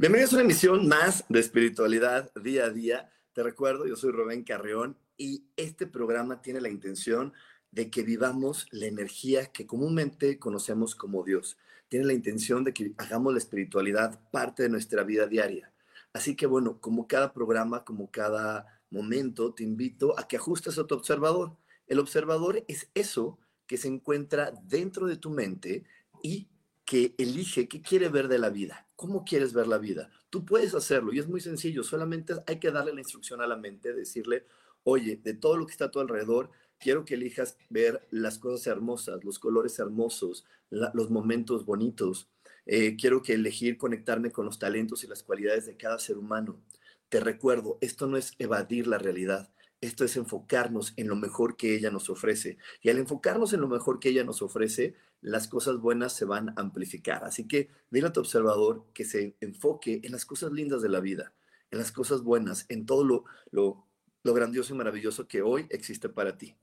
Bienvenidos a una emisión más de espiritualidad día a día. Te recuerdo, yo soy Rubén Carreón y este programa tiene la intención de que vivamos la energía que comúnmente conocemos como Dios. Tiene la intención de que hagamos la espiritualidad parte de nuestra vida diaria. Así que bueno, como cada programa, como cada momento, te invito a que ajustes a tu observador. El observador es eso que se encuentra dentro de tu mente y que elige qué quiere ver de la vida, cómo quieres ver la vida. Tú puedes hacerlo y es muy sencillo, solamente hay que darle la instrucción a la mente, decirle, oye, de todo lo que está a tu alrededor, quiero que elijas ver las cosas hermosas, los colores hermosos, los momentos bonitos. Eh, quiero que elegir conectarme con los talentos y las cualidades de cada ser humano. Te recuerdo, esto no es evadir la realidad, esto es enfocarnos en lo mejor que ella nos ofrece. Y al enfocarnos en lo mejor que ella nos ofrece, las cosas buenas se van a amplificar. Así que dile a tu observador que se enfoque en las cosas lindas de la vida, en las cosas buenas, en todo lo, lo, lo grandioso y maravilloso que hoy existe para ti.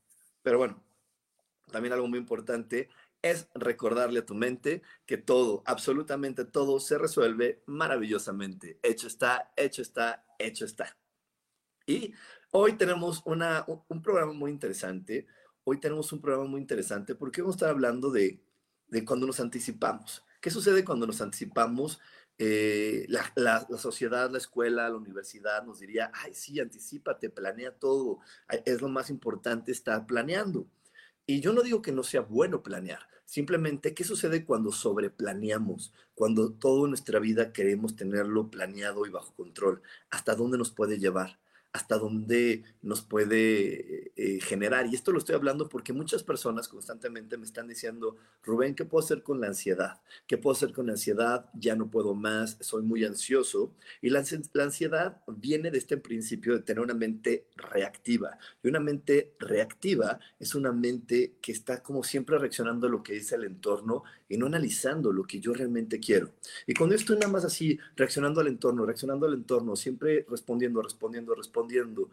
Pero bueno, también algo muy importante es recordarle a tu mente que todo, absolutamente todo, se resuelve maravillosamente. Hecho está, hecho está, hecho está. Y Hoy tenemos un programa muy interesante. Hoy tenemos un programa muy interesante porque vamos a estar hablando de, de cuando nos anticipamos. ¿Qué sucede cuando nos anticipamos? Eh, la, la, la, sociedad, la escuela, la universidad nos diría, ay, sí, anticipate, planea todo. Es lo más importante estar planeando. Y yo no digo que no sea bueno planear, simplemente, ¿qué sucede cuando sobreplaneamos? Cuando toda nuestra vida queremos tenerlo planeado y bajo control. ¿Hasta dónde nos puede llevar? Hasta dónde nos puede eh, generar. Y esto lo estoy hablando porque muchas personas constantemente me están diciendo, Rubén, ¿qué puedo hacer con la ansiedad? ¿Qué puedo hacer con la ansiedad? Ya no puedo más, soy muy ansioso. Y la, la ansiedad viene de este principio de tener una mente reactiva. Y una mente reactiva es una mente que está como siempre reaccionando a lo que dice el entorno y no analizando lo que yo realmente quiero. Y cuando estoy nada más así, reaccionando al entorno, reaccionando al entorno, siempre respondiendo, respondiendo, respondiendo,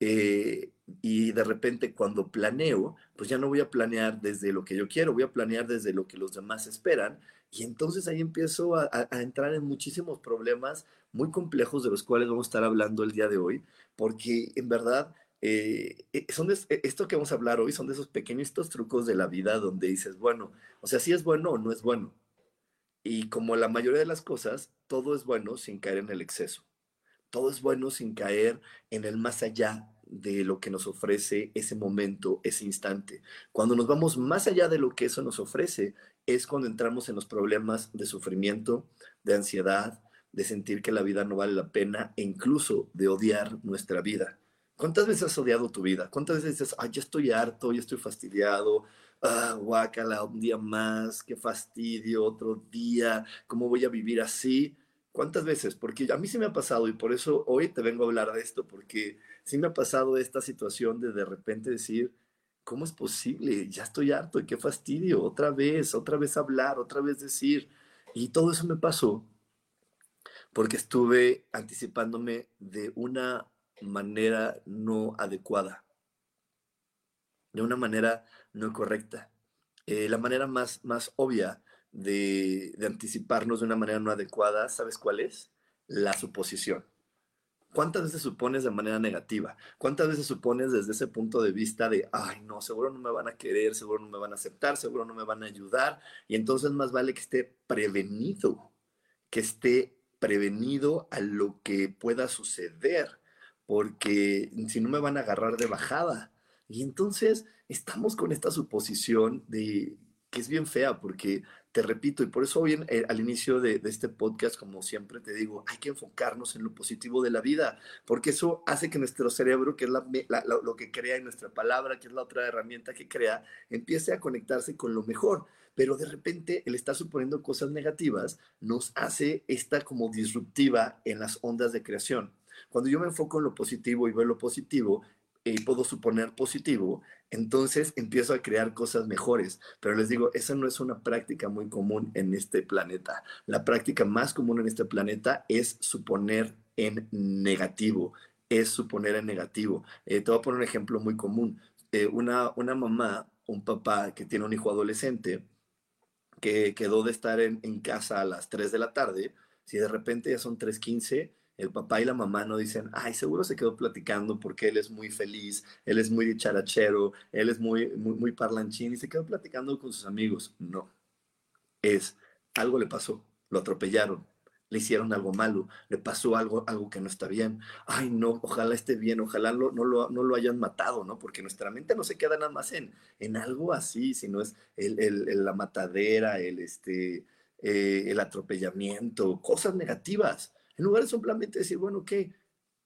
eh, y de repente cuando planeo, pues ya no voy a planear desde lo que yo quiero, voy a planear desde lo que los demás esperan. Y entonces ahí empiezo a, a entrar en muchísimos problemas muy complejos de los cuales vamos a estar hablando el día de hoy, porque en verdad eh, eh, son de, eh, esto que vamos a hablar hoy son de esos pequeños trucos de la vida donde dices, bueno, o sea, si es bueno o no es bueno. Y como la mayoría de las cosas, todo es bueno sin caer en el exceso. Todo es bueno sin caer en el más allá de lo que nos ofrece ese momento, ese instante. Cuando nos vamos más allá de lo que eso nos ofrece, es cuando entramos en los problemas de sufrimiento, de ansiedad, de sentir que la vida no vale la pena e incluso de odiar nuestra vida. ¿Cuántas veces has odiado tu vida? ¿Cuántas veces dices, ay, ya estoy harto, ya estoy fastidiado, ah, guácala, un día más, qué fastidio, otro día, ¿cómo voy a vivir así? ¿Cuántas veces? Porque a mí sí me ha pasado y por eso hoy te vengo a hablar de esto, porque sí me ha pasado esta situación de de repente decir, ¿cómo es posible? Ya estoy harto y qué fastidio, otra vez, otra vez hablar, otra vez decir. Y todo eso me pasó porque estuve anticipándome de una manera no adecuada, de una manera no correcta. Eh, la manera más, más obvia de, de anticiparnos de una manera no adecuada, ¿sabes cuál es? La suposición. ¿Cuántas veces supones de manera negativa? ¿Cuántas veces supones desde ese punto de vista de, ay, no, seguro no me van a querer, seguro no me van a aceptar, seguro no me van a ayudar? Y entonces más vale que esté prevenido, que esté prevenido a lo que pueda suceder porque si no me van a agarrar de bajada. Y entonces estamos con esta suposición de que es bien fea, porque te repito, y por eso hoy eh, al inicio de, este podcast, como siempre te digo, hay que enfocarnos en lo positivo de la vida, porque eso hace que nuestro cerebro, que es lo que crea en nuestra palabra, que es la otra herramienta que crea, empiece a conectarse con lo mejor. Pero de repente el estar suponiendo cosas negativas nos hace esta como disruptiva en las ondas de creación. Cuando yo me enfoco en lo positivo y veo lo positivo, y puedo suponer positivo, entonces empiezo a crear cosas mejores. Pero les digo, esa no es una práctica muy común en este planeta. La práctica más común en este planeta es suponer en negativo, es suponer en negativo. Eh, te voy a poner un ejemplo muy común. Eh, una, una mamá, un papá que tiene un hijo adolescente, que quedó de estar en, en casa a las 3 de la tarde, si de repente ya son 3.15, el papá y la mamá no dicen, ay, seguro se quedó platicando porque él es muy feliz, él es muy dicharachero, él es muy, muy, muy parlanchín y se quedó platicando con sus amigos. No. Es, algo le pasó, lo atropellaron, le hicieron algo malo, le pasó algo, algo que no está bien. Ay, no, ojalá esté bien, ojalá no, lo, no lo hayan matado, ¿no? Porque nuestra mente no se queda nada más en, en algo así, sino es el, la matadera, el, este, eh, el atropellamiento, cosas negativas. En lugar de simplemente decir, bueno, que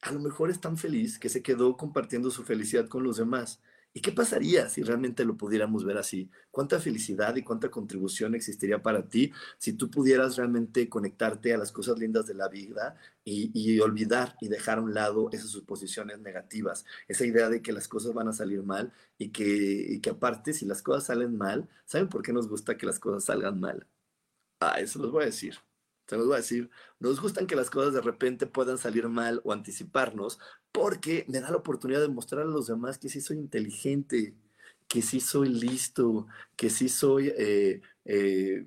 a lo mejor es tan feliz que se quedó compartiendo su felicidad con los demás. ¿Y qué pasaría si realmente lo pudiéramos ver así? ¿Cuánta felicidad y cuánta contribución existiría para ti si tú pudieras realmente conectarte a las cosas lindas de la vida y, olvidar y dejar a un lado esas suposiciones negativas? Esa idea de que las cosas van a salir mal y que, y que aparte si las cosas salen mal, ¿saben por qué nos gusta que las cosas salgan mal? Ah, eso los voy a decir se los voy a decir, nos gustan que las cosas de repente puedan salir mal o anticiparnos, porque me da la oportunidad de mostrar a los demás que sí soy inteligente, que sí soy listo, que sí soy eh, eh,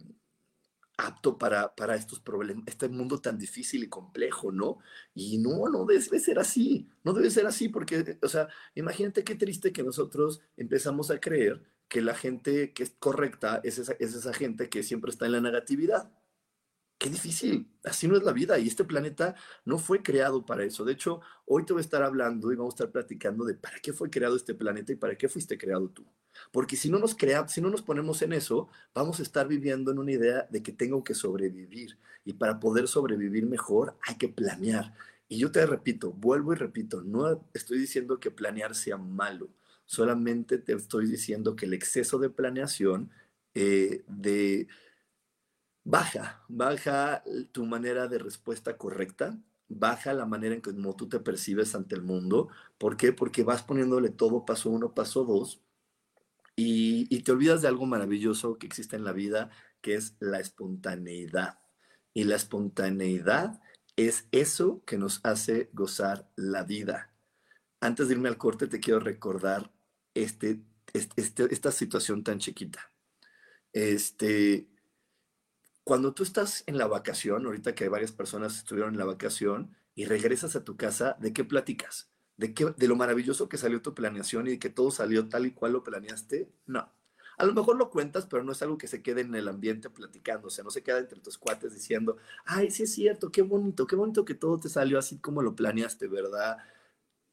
apto para, para estos problemas, este mundo tan difícil y complejo, ¿no? Y no, no debe ser así, no debe ser así, porque, o sea, imagínate qué triste que nosotros empezamos a creer que la gente que es correcta es esa, es esa gente que siempre está en la negatividad qué difícil, así no es la vida y este planeta no fue creado para eso. De hecho, hoy te voy a estar hablando y vamos a estar platicando de para qué fue creado este planeta y para qué fuiste creado tú. Porque si no nos crea, si no nos ponemos en eso, vamos a estar viviendo en una idea de que tengo que sobrevivir y para poder sobrevivir mejor hay que planear. Y yo te repito, vuelvo y repito, no estoy diciendo que planear sea malo, solamente te estoy diciendo que el exceso de planeación eh, de baja, baja tu manera de respuesta correcta, baja la manera en que tú te percibes ante el mundo. ¿Por qué? Porque vas poniéndole todo paso uno, paso dos, y, y te olvidas de algo maravilloso que existe en la vida, que es la espontaneidad. Y la espontaneidad es eso que nos hace gozar la vida. Antes de irme al corte, te quiero recordar este, este, este esta situación tan chiquita. Este, cuando tú estás en la vacación, ahorita que varias personas estuvieron en la vacación y regresas a tu casa, ¿de qué platicas? ¿De, qué, de lo maravilloso que salió tu planeación y de que todo salió tal y cual lo planeaste? No. A lo mejor lo cuentas, pero no es algo que se quede en el ambiente platicándose, no se queda entre tus cuates diciendo, ay, sí es cierto, qué bonito, qué bonito que todo te salió así como lo planeaste, ¿verdad?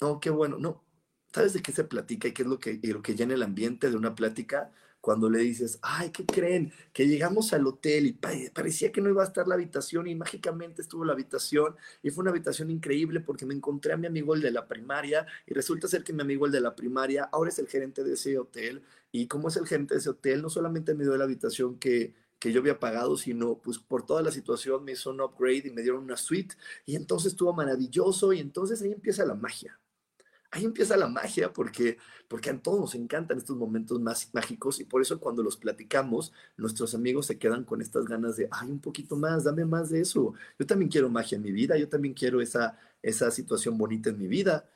No, qué bueno, no. ¿Sabes de qué se platica y qué es lo que, lo que llena el ambiente de una plática? Cuando le dices, ay, ¿qué creen? Que llegamos al hotel y parecía que no iba a estar la habitación y mágicamente estuvo la habitación y fue una habitación increíble porque me encontré a mi amigo el de la primaria y resulta ser que mi amigo el de la primaria ahora es el gerente de ese hotel y como es el gerente de ese hotel, no solamente me dio la habitación que, que yo había pagado, sino pues por toda la situación me hizo un upgrade y me dieron una suite y entonces estuvo maravilloso y entonces ahí empieza la magia ahí empieza la magia, porque, porque a todos nos encantan estos momentos más mágicos y por eso cuando los platicamos, nuestros amigos se quedan con estas ganas de, ay, un poquito más, dame más de eso. Yo también quiero magia en mi vida, yo también quiero esa, esa situación bonita en mi vida.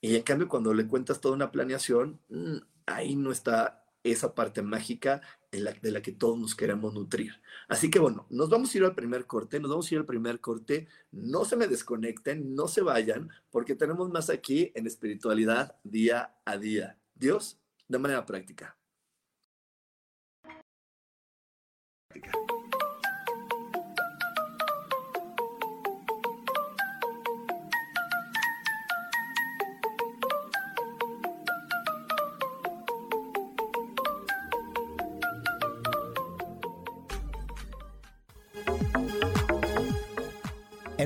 Y en cambio, cuando le cuentas toda una planeación, mm, ahí no está esa parte mágica de la que todos nos queremos nutrir. Así que bueno, nos vamos a ir al primer corte, nos vamos a ir al primer corte, no se me desconecten, no se vayan, porque tenemos más aquí en espiritualidad día a día. Dios, de manera práctica.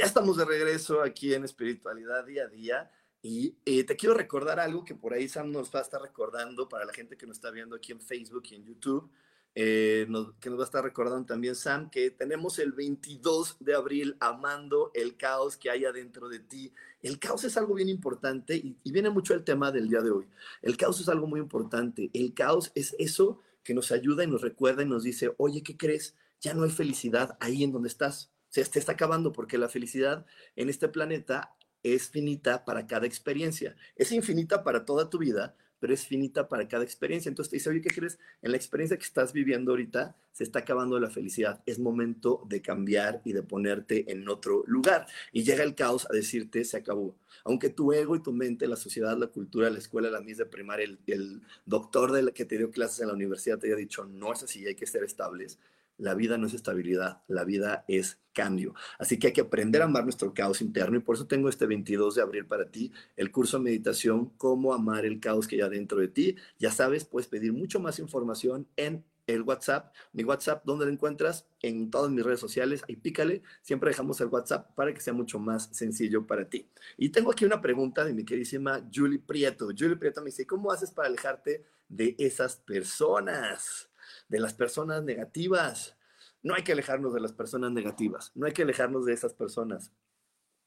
Ya estamos de regreso aquí en Espiritualidad Día a Día. Y eh, te quiero recordar algo que por ahí Sam nos va a estar recordando para la gente que nos está viendo aquí en Facebook y en YouTube. Eh, que nos va a estar recordando también Sam, que tenemos el 22 de abril amando el caos que hay adentro de ti. El caos es algo bien importante y, y viene mucho el tema del día de hoy. El caos es algo muy importante. El caos es eso que nos ayuda y nos recuerda y nos dice, oye, ¿qué crees? Ya no hay felicidad ahí en donde estás se está acabando porque la felicidad en este planeta es finita para cada experiencia. Es infinita para toda tu vida, pero es finita para cada experiencia. Entonces te dice, oye, ¿qué crees? En la experiencia que estás viviendo ahorita se está acabando la felicidad. Es momento de cambiar y de ponerte en otro lugar. Y llega el caos a decirte, se acabó. Aunque tu ego y tu mente, la sociedad, la cultura, la escuela, la misma de primaria, el, doctor que te dio clases en la universidad te haya dicho, no es así, hay que ser estables la vida no es estabilidad, la vida es cambio. Así que hay que aprender a amar nuestro caos interno y por eso tengo este 22 de abril para ti, el curso de meditación, cómo amar el caos que hay dentro de ti. Ya sabes, puedes pedir mucho más información en el WhatsApp, mi WhatsApp, ¿dónde lo encuentras? En todas mis redes sociales, ahí pícale, siempre dejamos el WhatsApp para que sea mucho más sencillo para ti. Y tengo aquí una pregunta de mi queridísima Julie Prieto. Julie Prieto me dice, ¿cómo haces para alejarte de esas personas? De las personas negativas. No hay que alejarnos de las personas negativas, no hay que alejarnos de esas personas.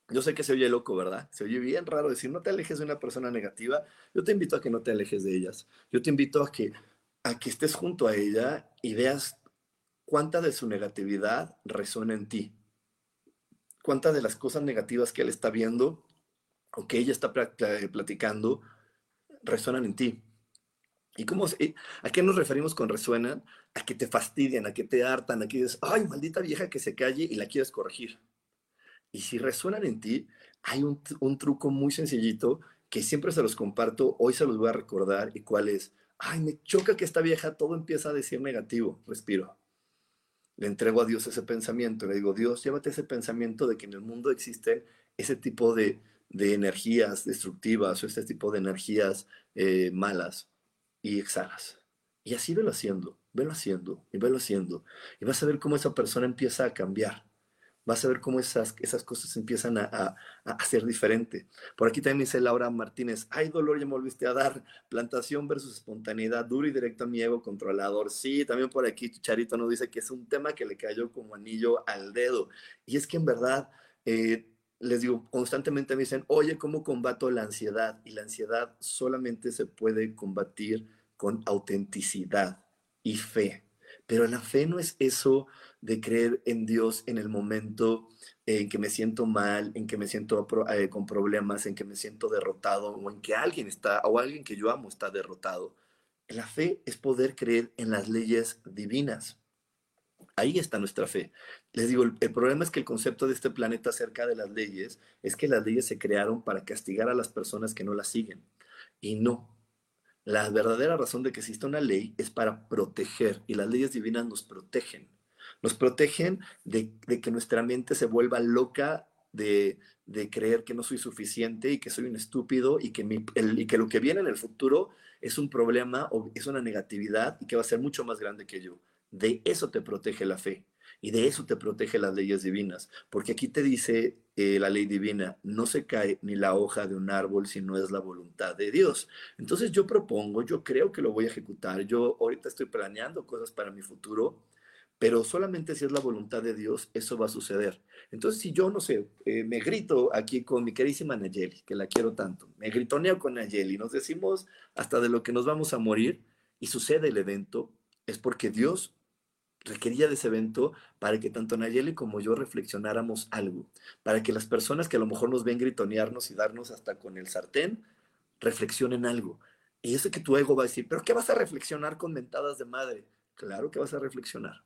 Yo sé que se oye loco, ¿verdad? Se oye bien raro decir, no te alejes de una persona negativa. Yo te invito a que no te alejes de ellas. Yo te invito a que, a que estés junto a ella y veas cuánta de su negatividad resuena en ti. Cuántas de las cosas negativas que él está viendo o que ella está platicando resuenan en ti. ¿Y cómo, a qué nos referimos con resuenan? A que te fastidian, a que te hartan, a que dices, ay, maldita vieja que se calle y la quieres corregir. Y si resuenan en ti, hay un, un truco muy sencillito que siempre se los comparto, hoy se los voy a recordar, y cuál es, ay, me choca que esta vieja todo empieza a decir negativo, respiro. Le entrego a Dios ese pensamiento, le digo, Dios, llévate ese pensamiento de que en el mundo existen ese tipo de, de energías destructivas o este tipo de energías eh, malas y exhalas. Y así velo haciendo, velo haciendo y velo haciendo. Y vas a ver cómo esa persona empieza a cambiar. Vas a ver cómo esas, esas cosas empiezan a, a, ser diferente. Por aquí también dice Laura Martínez, ay dolor, ya me volviste a dar. Plantación versus espontaneidad, duro y directo a mi ego controlador. Sí, también por aquí Charito nos dice que es un tema que le cayó como anillo al dedo. Y es que en verdad... Eh, les digo, constantemente me dicen, oye, ¿cómo combato la ansiedad? Y la ansiedad solamente se puede combatir con autenticidad y fe. Pero la fe no es eso de creer en Dios en el momento en que me siento mal, en que me siento eh, con problemas, en que me siento derrotado o en que alguien está, o alguien que yo amo está derrotado. La fe es poder creer en las leyes divinas. Ahí está nuestra fe. Les digo, el, problema es que el concepto de este planeta acerca de las leyes es que las leyes se crearon para castigar a las personas que no las siguen. Y no. La verdadera razón de que exista una ley es para proteger y las leyes divinas nos protegen. Nos protegen de, que nuestra mente se vuelva loca de, creer que no soy suficiente y que soy un estúpido y que lo que viene en el futuro es un problema o es una negatividad y que va a ser mucho más grande que yo. De eso te protege la fe y de eso te protege las leyes divinas, porque aquí te dice eh, la ley divina, no se cae ni la hoja de un árbol si no es la voluntad de Dios. Entonces yo propongo, yo creo que lo voy a ejecutar, yo ahorita estoy planeando cosas para mi futuro, pero solamente si es la voluntad de Dios, eso va a suceder. Entonces, si yo, no sé, eh, me grito aquí con mi queridísima Nayeli, que la quiero tanto, me gritoneo con Nayeli, nos decimos hasta de lo que nos vamos a morir, y sucede el evento, es porque Dios requería de ese evento para que tanto Nayeli como yo reflexionáramos algo, para que las personas que a lo mejor nos ven gritonearnos y darnos hasta con el sartén, reflexionen algo. Y eso que tu ego va a decir, pero ¿qué vas a reflexionar con mentadas de madre? Claro que vas a reflexionar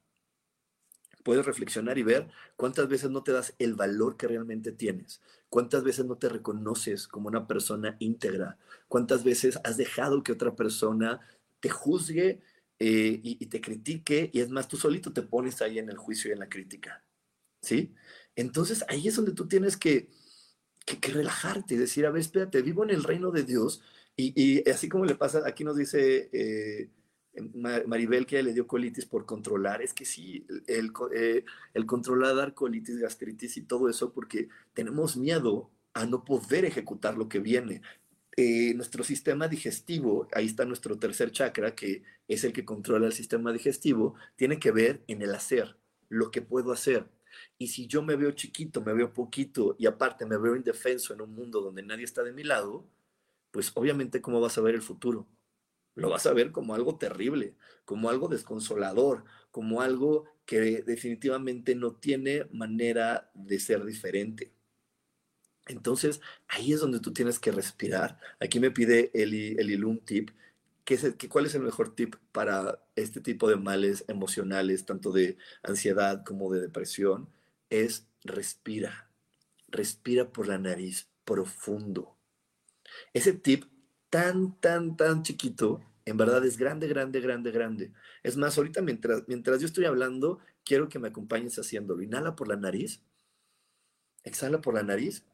puedes reflexionar y ver cuántas veces no te das el valor que realmente tienes, cuántas veces no te reconoces como una persona íntegra, cuántas veces has dejado que otra persona te juzgue eh, y, te critique y es más, tú solito te pones ahí en el juicio y en la crítica, ¿sí? Entonces ahí es donde tú tienes que, que, relajarte y decir, a ver, espérate, vivo en el reino de Dios y, y así como le pasa, aquí nos dice... Eh, Maribel que le dio colitis por controlar, es que sí, el, eh, el controlar colitis, gastritis y todo eso, porque tenemos miedo a no poder ejecutar lo que viene. Eh, nuestro sistema digestivo, ahí está nuestro tercer chakra, que es el que controla el sistema digestivo, tiene que ver en el hacer, lo que puedo hacer. Y si yo me veo chiquito, me veo poquito y aparte me veo indefenso en un mundo donde nadie está de mi lado, pues obviamente cómo vas a ver el futuro lo vas a ver como algo terrible, como algo desconsolador, como algo que definitivamente no tiene manera de ser diferente. Entonces, ahí es donde tú tienes que respirar. Aquí me pide Eli, Eli tip. ¿Qué es ¿Cuál es el mejor tip para este tipo de males emocionales, tanto de ansiedad como de depresión? Es respira. Respira por la nariz profundo. Ese tip tan, tan, tan chiquito, en verdad es grande, grande, grande, grande. Es más, ahorita mientras, mientras yo estoy hablando, quiero que me acompañes haciéndolo. Inhala por la nariz, exhala por la nariz,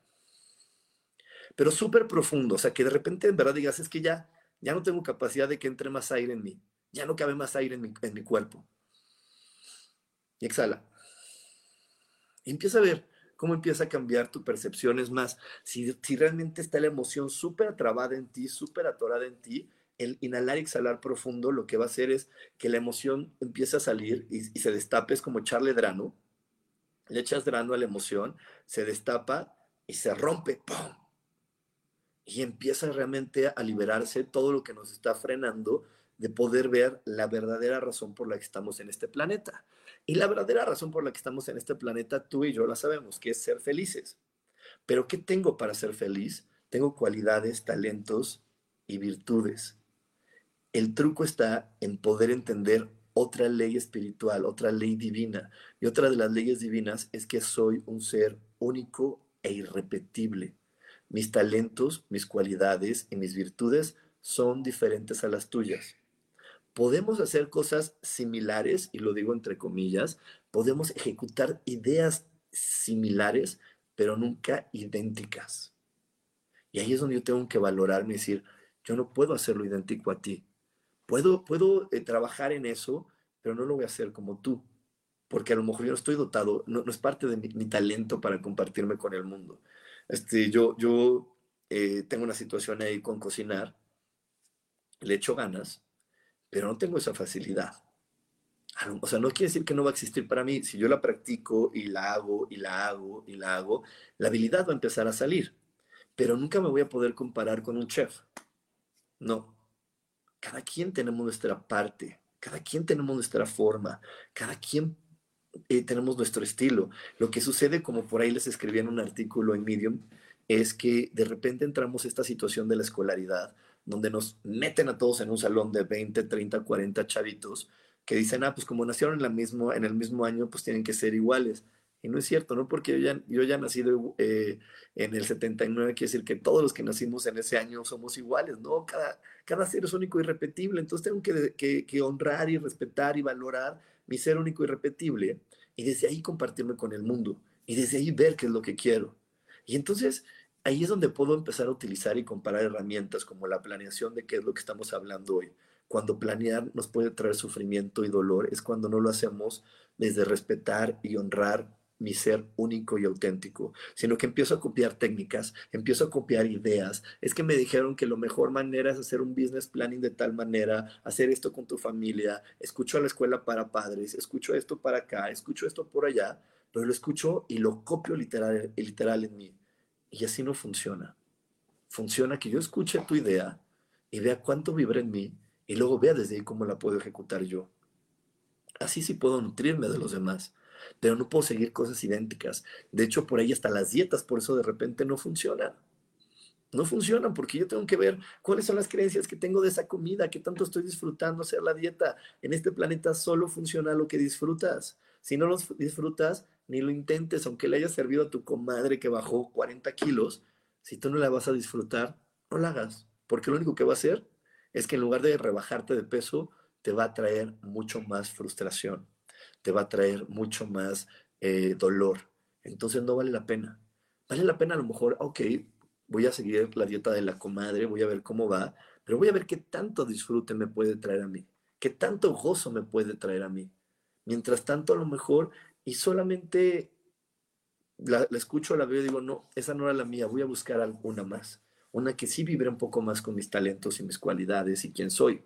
pero súper profundo, o sea, que de repente en verdad digas, es que ya, ya no tengo capacidad de que entre más aire en mí, ya no cabe más aire en mi, en mi cuerpo. Y exhala. Y empieza a ver cómo empieza a cambiar tu percepción. Es más, si, si realmente está la emoción súper atrabada en ti, súper atorada en ti, el inhalar y exhalar profundo lo que va a hacer es que la emoción empiece a salir y, se destape, es como echarle drano. Le echas drano a la emoción, se destapa y se rompe. ¡pum! Y empieza realmente a liberarse todo lo que nos está frenando de poder ver la verdadera razón por la que estamos en este planeta. Y la verdadera razón por la que estamos en este planeta, tú y yo la sabemos, que es ser felices. Pero ¿qué tengo para ser feliz? Tengo cualidades, talentos y virtudes. El truco está en poder entender otra ley espiritual, otra ley divina. Y otra de las leyes divinas es que soy un ser único e irrepetible. Mis talentos, mis cualidades y mis virtudes son diferentes a las tuyas podemos hacer cosas similares, y lo digo entre comillas, podemos ejecutar ideas similares, pero nunca idénticas. Y ahí es donde yo tengo que valorarme y decir, yo no puedo hacerlo idéntico a ti. Puedo, puedo eh, trabajar en eso, pero no lo voy a hacer como tú, porque a lo mejor yo no estoy dotado, no, es parte de mi, talento para compartirme con el mundo. Este, yo yo eh, tengo una situación ahí con cocinar, le echo ganas, pero no tengo esa facilidad. O sea, no quiere decir que no va a existir para mí. Si yo la practico y la hago y la hago y la hago, la habilidad va a empezar a salir. Pero nunca me voy a poder comparar con un chef. No. Cada quien tenemos nuestra parte, cada quien tenemos nuestra forma, cada quien eh, tenemos nuestro estilo. Lo que sucede, como por ahí les escribí en un artículo en Medium, es que de repente entramos a esta situación de la escolaridad donde nos meten a todos en un salón de 20, 30, 40 chavitos que dicen, ah, pues como nacieron en, la mismo, en el mismo año, pues tienen que ser iguales. Y no es cierto, ¿no? Porque yo ya, yo ya nacido eh, en el 79, quiere decir que todos los que nacimos en ese año somos iguales, ¿no? Cada, cada ser es único y repetible, entonces tengo que honrar y respetar y valorar mi ser único y repetible y desde ahí compartirme con el mundo y desde ahí ver qué es lo que quiero. Y entonces ahí es donde puedo empezar a utilizar y comparar herramientas como la planeación de qué es lo que estamos hablando hoy. Cuando planear nos puede traer sufrimiento y dolor, es cuando no lo hacemos desde respetar y honrar mi ser único y auténtico, sino que empiezo a copiar técnicas, empiezo a copiar ideas. Es que me dijeron que lo mejor manera es hacer un business planning de tal manera, hacer esto con tu familia, escucho a la escuela para padres, escucho esto para acá, escucho esto por allá, pero lo escucho y lo copio literal, literal en mí. Y así no funciona. Funciona que yo escuche tu idea y vea cuánto vibra en mí y luego vea desde ahí cómo la puedo ejecutar yo. Así sí puedo nutrirme de los demás, pero no puedo seguir cosas idénticas. De hecho, por ahí hasta las dietas, por eso de repente no funcionan. No funcionan porque yo tengo que ver cuáles son las creencias que tengo de esa comida, qué tanto estoy disfrutando hacer la dieta. En este planeta solo funciona lo que disfrutas. Si no lo disfrutas, ni lo intentes, aunque le haya servido a tu comadre que bajó 40 kilos, si tú no la vas a disfrutar, no la hagas, porque lo único que va a hacer es que en lugar de rebajarte de peso, te va a traer mucho más frustración, te va a traer mucho más eh, dolor. Entonces no vale la pena. Vale la pena a lo mejor, ok, voy a seguir la dieta de la comadre, voy a ver cómo va, pero voy a ver qué tanto disfrute me puede traer a mí, qué tanto gozo me puede traer a mí. Mientras tanto, a lo mejor, y solamente la, la escucho, la veo y digo, no, esa no era la mía, voy a buscar alguna más una que sí vibre un poco más con mis talentos y mis cualidades y quién soy.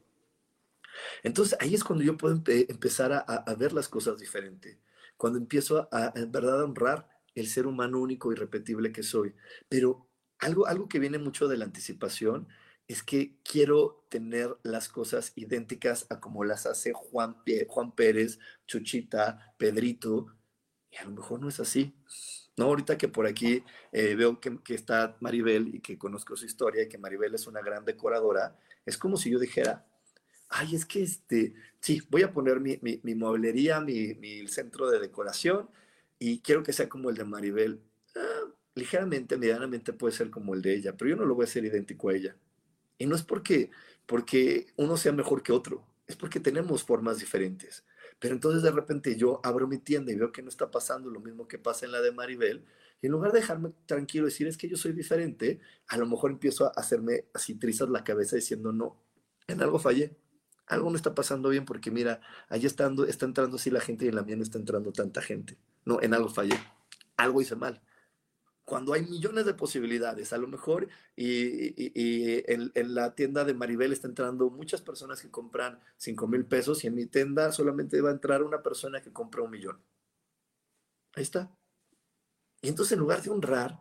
Entonces ahí es cuando yo puedo empezar a, ver las cosas diferente, cuando empiezo a, en verdad honrar el ser humano único y repetible que soy. Pero algo, algo que viene mucho de la anticipación es que quiero tener las cosas idénticas a como las hace Juan, Juan Pérez, Chuchita, Pedrito, y a lo mejor no es así. No, ahorita que por aquí eh, veo que, está Maribel y que conozco su historia y que Maribel es una gran decoradora, es como si yo dijera, ay, es que este, sí, voy a poner mi, mi, mueblería, mi, mi, centro de decoración y quiero que sea como el de Maribel. Ah, ligeramente, medianamente puede ser como el de ella, pero yo no lo voy a hacer idéntico a ella. Y no es porque, porque uno sea mejor que otro, es porque tenemos formas diferentes. Pero entonces de repente yo abro mi tienda y veo que no está pasando lo mismo que pasa en la de Maribel. Y en lugar de dejarme tranquilo y decir es que yo soy diferente, a lo mejor empiezo a hacerme así trizas la cabeza diciendo no, en algo fallé. Algo no está pasando bien porque mira, está, está entrando así la gente y en la mía no está entrando tanta gente. No, en algo fallé. Algo hice mal cuando hay millones de posibilidades, a lo mejor, y, en, la tienda de Maribel está entrando muchas personas que compran 5 mil pesos y en mi tienda solamente va a entrar una persona que compra un millón. Ahí está. Y entonces en lugar de honrar,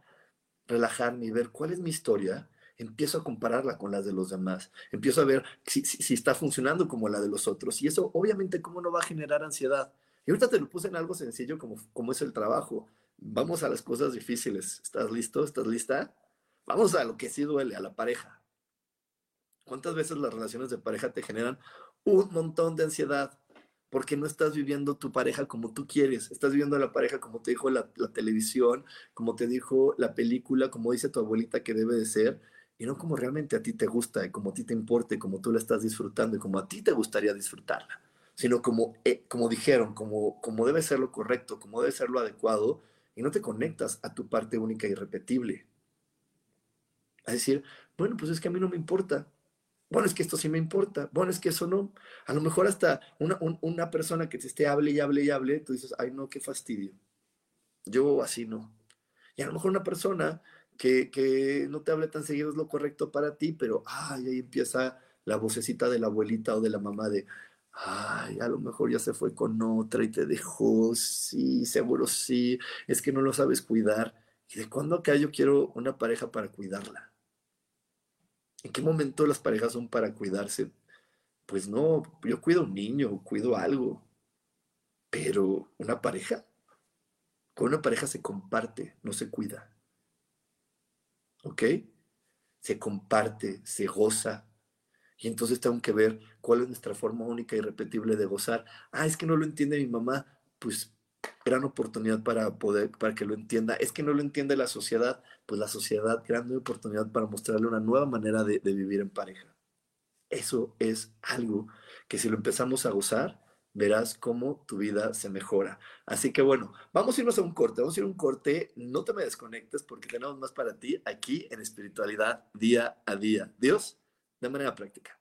relajarme y ver cuál es mi historia, empiezo a compararla con las de los demás, empiezo a ver si, si, está funcionando como la de los otros. Y eso obviamente cómo no va a generar ansiedad. Y ahorita te lo puse en algo sencillo como, como es el trabajo Vamos a las cosas difíciles. ¿Estás listo? ¿Estás lista? Vamos a lo que sí duele, a la pareja. ¿Cuántas veces las relaciones de pareja te generan un montón de ansiedad? Porque no estás viviendo tu pareja como tú quieres. Estás viviendo la pareja como te dijo la, televisión, como te dijo la película, como dice tu abuelita que debe de ser, y no como realmente a ti te gusta, y como a ti te importe, como tú la estás disfrutando y como a ti te gustaría disfrutarla, sino como, eh, como dijeron, como, como debe ser lo correcto, como debe ser lo adecuado, y no te conectas a tu parte única y irrepetible. A decir, bueno, pues es que a mí no me importa. Bueno, es que esto sí me importa. Bueno, es que eso no. A lo mejor hasta una, una persona que te esté hable y hable y hable, tú dices, ay, no, qué fastidio. Yo así no. Y a lo mejor una persona que, no te hable tan seguido es lo correcto para ti, pero ay, ahí empieza la vocecita de la abuelita o de la mamá de, ay, a lo mejor ya se fue con otra y te dejó, sí, seguro sí, es que no lo sabes cuidar. ¿Y de cuándo acá yo quiero una pareja para cuidarla? ¿En qué momento las parejas son para cuidarse? Pues no, yo cuido a un niño, cuido algo, pero una pareja, con una pareja se comparte, no se cuida. ¿Ok? Se comparte, se goza, y entonces tengo que ver cuál es nuestra forma única y repetible de gozar. Ah, es que no lo entiende mi mamá. Pues gran oportunidad para poder, para que lo entienda. Es que no lo entiende la sociedad. Pues la sociedad, gran oportunidad para mostrarle una nueva manera de, vivir en pareja. Eso es algo que si lo empezamos a gozar, verás cómo tu vida se mejora. Así que bueno, vamos a irnos a un corte, vamos a ir a un corte, no te me desconectes porque tenemos más para ti aquí en espiritualidad día a día. Dios, de manera práctica.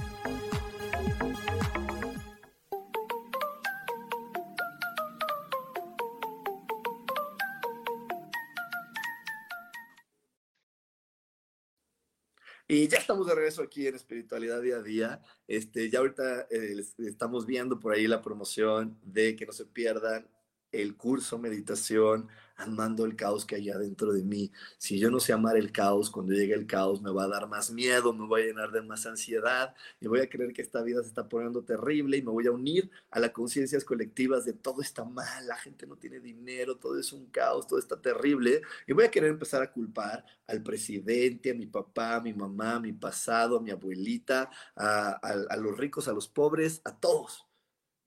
Regreso aquí en Espiritualidad Día a Día. Este, ya ahorita eh, estamos viendo por ahí la promoción de que no se pierdan el curso meditación amando el caos que hay adentro de mí. Si yo no sé amar el caos, cuando llegue el caos me va a dar más miedo, me voy a llenar de más ansiedad y voy a creer que esta vida se está poniendo terrible y me voy a unir a las conciencias colectivas de todo está mal, la gente no tiene dinero, todo es un caos, todo está terrible y voy a querer empezar a culpar al presidente, a mi papá, a mi mamá, a mi pasado, a mi abuelita, a, a los ricos, a los pobres, a todos.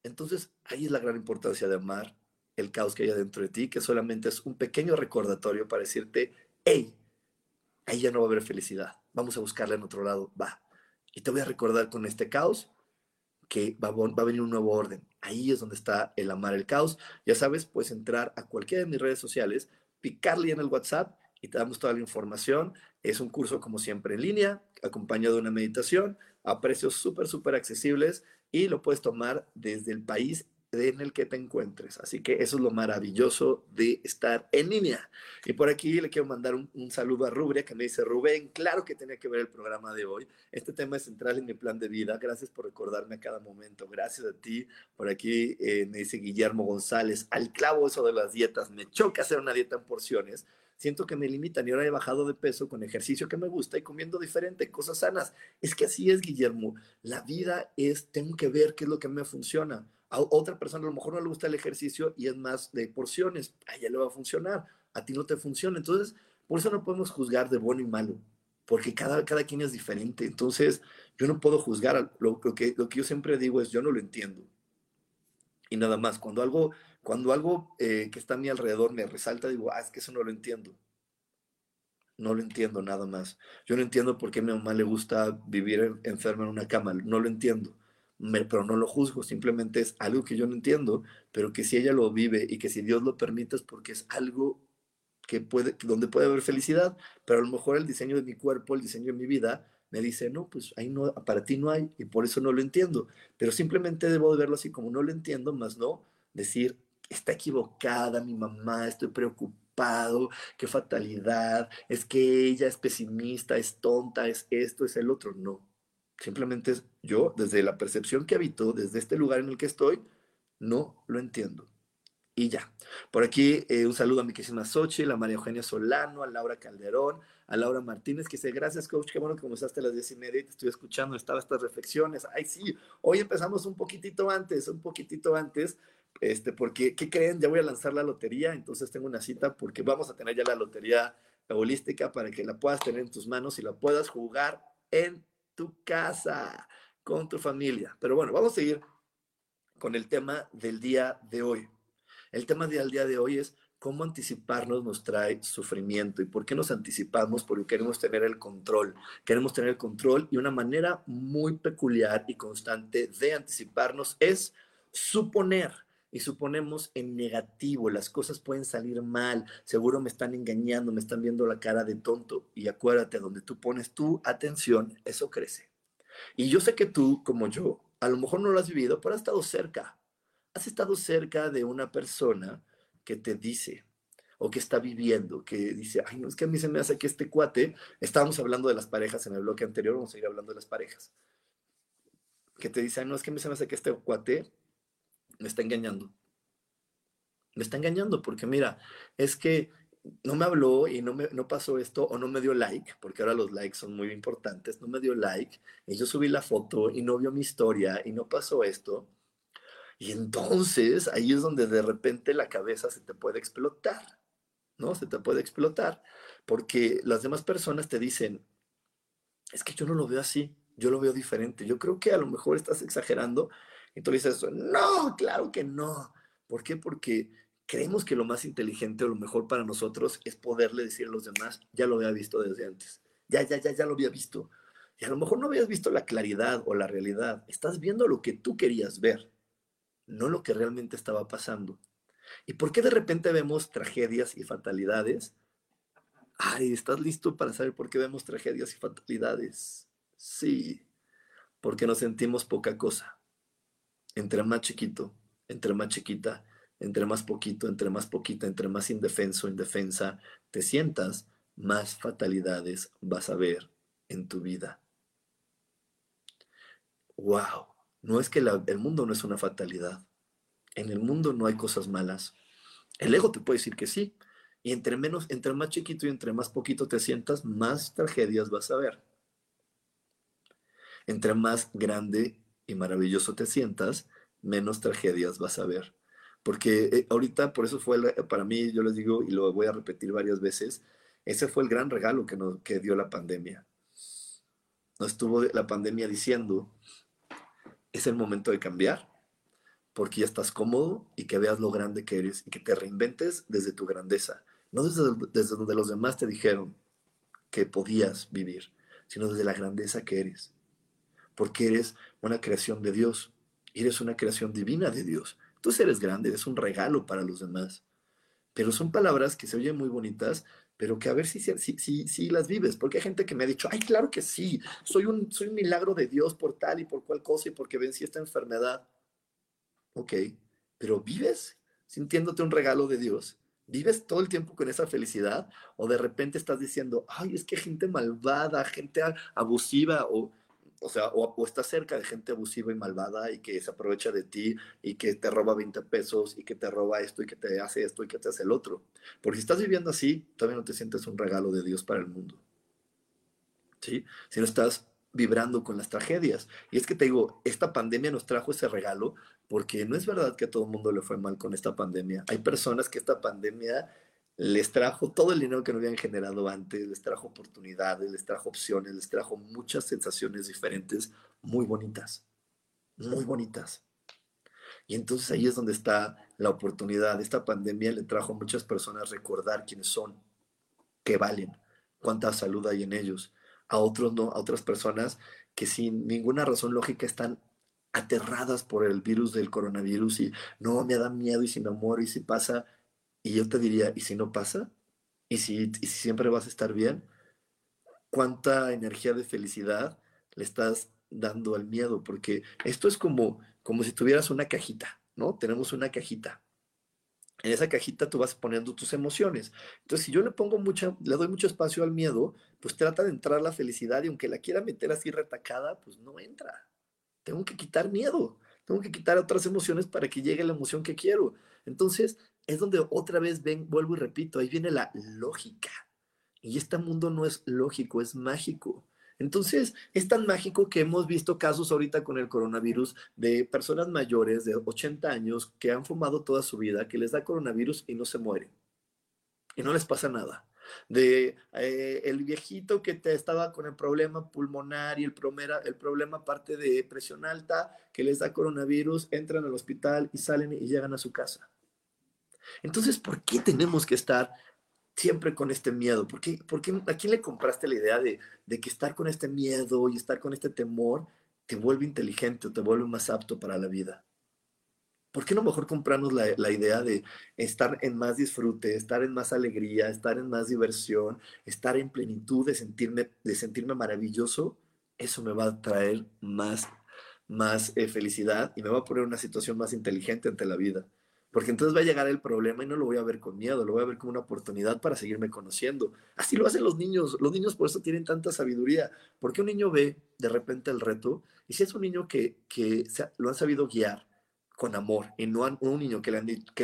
Entonces, ahí es la gran importancia de amar el caos que hay dentro de ti, que solamente es un pequeño recordatorio para decirte, hey, ahí ya no va a haber felicidad, vamos a buscarla en otro lado, va. Y te voy a recordar con este caos que va, va a venir un nuevo orden. Ahí es donde está el amar el caos. Ya sabes, puedes entrar a cualquiera de mis redes sociales, picarle en el WhatsApp y te damos toda la información. Es un curso como siempre en línea, acompañado de una meditación a precios súper, súper accesibles y lo puedes tomar desde el país en el que te encuentres. Así que eso es lo maravilloso de estar en línea. Y por aquí le quiero mandar un, saludo a Rubria que me dice, Rubén, claro que tenía que ver el programa de hoy. Este tema es central en mi plan de vida. Gracias por recordarme a cada momento. Gracias a ti. Por aquí eh, me dice Guillermo González, al clavo eso de las dietas. Me choca hacer una dieta en porciones. Siento que me limitan y ahora he bajado de peso con ejercicio que me gusta y comiendo diferente, cosas sanas. Es que así es, Guillermo. La vida es, tengo que ver qué es lo que me funciona a otra persona a lo mejor no le gusta el ejercicio y es más de porciones, a ella le va a funcionar, a ti no te funciona. Entonces, por eso no podemos juzgar de bueno y malo, porque cada, cada quien es diferente. Entonces, yo no puedo juzgar. Lo, que, lo que yo siempre digo es, yo no lo entiendo. Y nada más, cuando algo, cuando algo eh, que está a mi alrededor me resalta, digo, ah, es que eso no lo entiendo. No lo entiendo nada más. Yo no entiendo por qué a mi mamá le gusta vivir enferma en una cama. No lo entiendo pero no lo juzgo, simplemente es algo que yo no entiendo, pero que si ella lo vive y que si Dios lo permite es porque es algo que puede, donde puede haber felicidad, pero a lo mejor el diseño de mi cuerpo, el diseño de mi vida, me dice, no, pues ahí no, para ti no hay y por eso no lo entiendo. Pero simplemente debo de verlo así como no lo entiendo, más no decir, está equivocada mi mamá, estoy preocupado, qué fatalidad, es que ella es pesimista, es tonta, es esto, es el otro. No, simplemente es yo, desde la percepción que habito, desde este lugar en el que estoy, no lo entiendo. Y ya. Por aquí eh, un saludo a mi querida Sochi, a María Eugenia Solano, a Laura Calderón, a Laura Martínez, que dice, gracias coach, qué bueno que comenzaste a las diez y media y te estoy escuchando, estaba estas reflexiones. Ay, sí, hoy empezamos un poquitito antes, un poquitito antes, este, porque, ¿qué creen? Ya voy a lanzar la lotería, entonces tengo una cita porque vamos a tener ya la lotería holística para que la puedas tener en tus manos y la puedas jugar en tu casa, con tu familia. Pero bueno, vamos a seguir con el tema del día de hoy. El tema del día de hoy es cómo anticiparnos nos trae sufrimiento y por qué nos anticipamos, porque queremos tener el control. Queremos tener el control y una manera muy peculiar y constante de anticiparnos es suponer. Y suponemos en negativo, las cosas pueden salir mal, seguro me están engañando, me están viendo la cara de tonto. Y acuérdate, donde tú pones tu atención, eso crece. Y yo sé que tú, como yo, a lo mejor no lo has vivido, pero has estado cerca. Has estado cerca de una persona que te dice o que está viviendo, que dice, ay, no, es que a mí se me hace que este cuate, estábamos hablando de las parejas en el bloque anterior, vamos a ir hablando de las parejas, que te dice, ay, no, es que a mí se me hace que este cuate me está engañando. Me está engañando porque mira, es que no me habló y no, me, no pasó esto o no me dio like, porque ahora los likes son muy importantes, no me dio like y yo subí la foto y no vio mi historia y no pasó esto. Y entonces ahí es donde de repente la cabeza se te puede explotar, ¿no? Se te puede explotar, porque las demás personas te dicen, es que yo no lo veo así, yo lo veo diferente, yo creo que a lo mejor estás exagerando. Y tú dices, no, claro que no. ¿Por qué? Porque creemos que lo más inteligente o lo mejor para nosotros es poderle decir a los demás, ya lo había visto desde antes, ya, ya, ya, ya lo había visto. Y a lo mejor no habías visto la claridad o la realidad, estás viendo lo que tú querías ver no lo que realmente estaba pasando. ¿Y por qué de repente vemos tragedias y fatalidades? Ay, ¿estás listo para saber por qué vemos tragedias y fatalidades? Sí, porque nos sentimos poca cosa. Entre más chiquito, entre más chiquita, entre más poquito, entre más poquita, entre más indefenso, indefensa te sientas, más fatalidades vas a ver en tu vida. ¡Wow! No es que el mundo no es una fatalidad. En el mundo no hay cosas malas. El ego te puede decir que sí. Y entre menos, entre más chiquito y entre más poquito te sientas, más tragedias vas a ver. Entre más grande y maravilloso te sientas, menos tragedias vas a ver. Porque eh, ahorita, por eso fue para mí, yo les digo y lo voy a repetir varias veces, ese fue el gran regalo que, nos, que dio la pandemia. Nos estuvo la pandemia diciendo, es el momento de cambiar, porque ya estás cómodo y que veas lo grande que eres y que te reinventes desde tu grandeza, no desde, desde donde los demás te dijeron que podías vivir, sino desde la grandeza que eres, porque eres una creación de Dios, eres una creación divina de Dios. Tú eres grande, eres un regalo para los demás. Pero son palabras que se oyen muy bonitas, pero que a ver si, si, si, si, las vives, porque hay gente que me ha dicho, ay, claro que sí, soy un, soy un milagro de Dios por tal y por cual cosa y porque vencí esta enfermedad. Ok, pero ¿vives sintiéndote un regalo de Dios? ¿Vives todo el tiempo con esa felicidad? ¿O de repente estás diciendo, ay, es que gente malvada, gente abusiva, o o sea, o, estás cerca de gente abusiva y malvada y que se aprovecha de ti y que te roba 20 pesos y que te roba esto y que te hace esto y que te hace el otro. Porque si estás viviendo así, todavía no te sientes un regalo de Dios para el mundo. ¿Sí? Si no estás vibrando con las tragedias. Y es que te digo, esta pandemia nos trajo ese regalo porque no es verdad que a todo el mundo le fue mal con esta pandemia. Hay personas que esta pandemia les trajo todo el dinero que no habían generado antes, les trajo oportunidades, les trajo opciones, les trajo muchas sensaciones diferentes, muy bonitas, muy bonitas. Y entonces ahí es donde está la oportunidad. Esta pandemia le trajo a muchas personas recordar quiénes son, qué valen, cuánta salud hay en ellos. A otros no, a otras personas que sin ninguna razón lógica están aterradas por el virus del coronavirus y no, me da miedo y si me muero y si pasa, y yo te diría, ¿y si no pasa? ¿Y si, siempre vas a estar bien? cuánta energía de felicidad le estás dando al miedo, porque esto es como, como si tuvieras una cajita, ¿no? Tenemos una cajita. En esa cajita tú vas poniendo tus emociones. Entonces, si yo le pongo mucha, le doy mucho espacio al miedo, pues trata de entrar la felicidad y aunque la quiera meter así retacada, pues no entra. Tengo que quitar miedo, tengo que quitar otras emociones para que llegue la emoción que quiero. Entonces, es donde otra vez ven, vuelvo y repito, ahí viene la lógica. Y este mundo no es lógico, es mágico. Entonces, es tan mágico que hemos visto casos ahorita con el coronavirus de personas mayores de 80 años que han fumado toda su vida, que les da coronavirus y no se mueren. Y no les pasa nada. De eh, el viejito que te estaba con el problema pulmonar y el problema, el problema aparte de presión alta, que les da coronavirus, entran al hospital y salen y llegan a su casa. Entonces, ¿por qué tenemos que estar siempre con este miedo? ¿Por qué, ¿A quién le compraste la idea de, que estar con este miedo y estar con este temor te vuelve inteligente o te vuelve más apto para la vida? ¿Por qué no mejor comprarnos la, la, idea de estar en más disfrute, estar en más alegría, estar en más diversión, estar en plenitud de sentirme, de sentirme maravilloso? Eso me va a traer más, más eh, felicidad y me va a poner en una situación más inteligente ante la vida. Porque entonces va a llegar el problema y no lo voy a ver con miedo, lo voy a ver como una oportunidad para seguirme conociendo. Así lo hacen los niños. Los niños por eso tienen tanta sabiduría. Porque un niño ve de repente el reto y si es un niño que, que lo han sabido guiar con amor y no un niño que,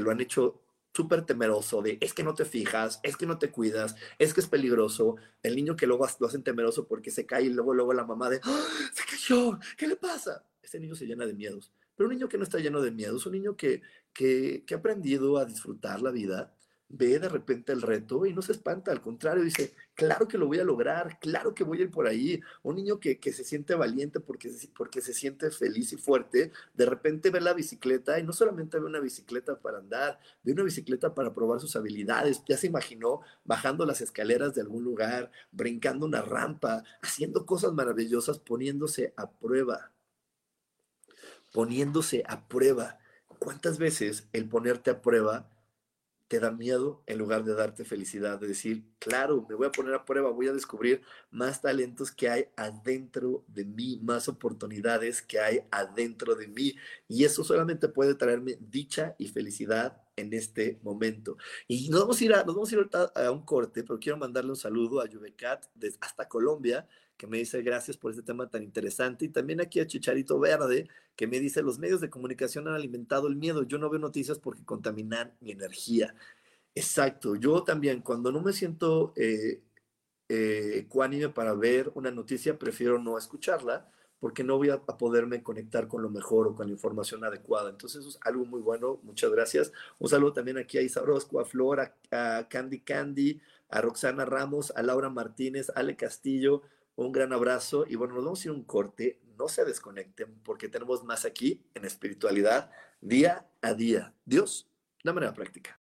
lo han hecho súper temeroso de es que no te fijas, es que no te cuidas, es que es peligroso. El niño que luego lo hacen temeroso porque se cae y luego, luego la mamá de ¡Ah! se cayó, ¿qué le pasa? Ese niño se llena de miedos. Pero un niño que no está lleno de miedo, es un niño que, que, ha aprendido a disfrutar la vida, ve de repente el reto y no se espanta, al contrario, dice, claro que lo voy a lograr, claro que voy a ir por ahí. Un niño que, que, se siente valiente porque, porque se siente feliz y fuerte, de repente ve la bicicleta y no solamente ve una bicicleta para andar, ve una bicicleta para probar sus habilidades. Ya se imaginó bajando las escaleras de algún lugar, brincando una rampa, haciendo cosas maravillosas, poniéndose a prueba poniéndose a prueba. ¿Cuántas veces el ponerte a prueba te da miedo en lugar de darte felicidad? De decir, claro, me voy a poner a prueba, voy a descubrir más talentos que hay adentro de mí, más oportunidades que hay adentro de mí. Y eso solamente puede traerme dicha y felicidad en este momento. Y nos vamos a ir a, nos vamos a, ir a un corte, pero quiero mandarle un saludo a Juvecat hasta Colombia, que me dice gracias por este tema tan interesante. Y también aquí a Chicharito Verde, que me dice los medios de comunicación han alimentado el miedo. Yo no veo noticias porque contaminan mi energía. Exacto. Yo también, cuando no me siento eh, eh, ecuánime para ver una noticia, prefiero no escucharla porque no voy a, poderme conectar con lo mejor o con la información adecuada. Entonces, eso es algo muy bueno. Muchas gracias. Un saludo también aquí a Isa Orozco, a Flor, a Candy Candy, a Roxana Ramos, a Laura Martínez, a Ale Castillo, un gran abrazo y bueno, nos vamos a ir un corte. No se desconecten porque tenemos más aquí en espiritualidad día a día. Dios, de manera práctica.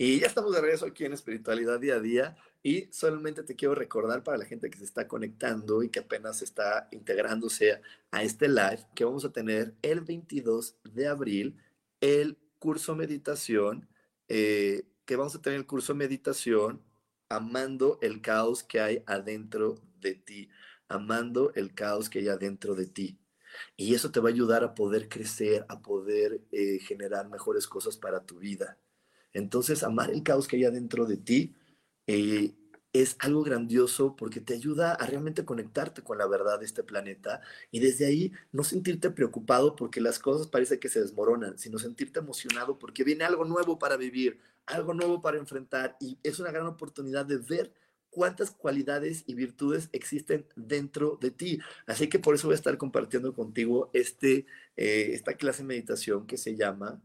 Y ya estamos de regreso aquí en Espiritualidad Día a Día y solamente te quiero recordar para la gente que se está conectando y que apenas está integrándose a este live que vamos a tener el 22 de abril el curso meditación, eh, que vamos a tener el curso meditación amando el caos que hay adentro de ti, amando el caos que hay adentro de ti. Y eso te va a ayudar a poder crecer, a poder eh, generar mejores cosas para tu vida. Entonces, amar el caos que hay adentro de ti eh, es algo grandioso porque te ayuda a realmente conectarte con la verdad de este planeta y desde ahí no sentirte preocupado porque las cosas parece que se desmoronan, sino sentirte emocionado porque viene algo nuevo para vivir, algo nuevo para enfrentar y es una gran oportunidad de ver cuántas cualidades y virtudes existen dentro de ti. Así que por eso voy a estar compartiendo contigo este, eh, esta clase de meditación que se llama,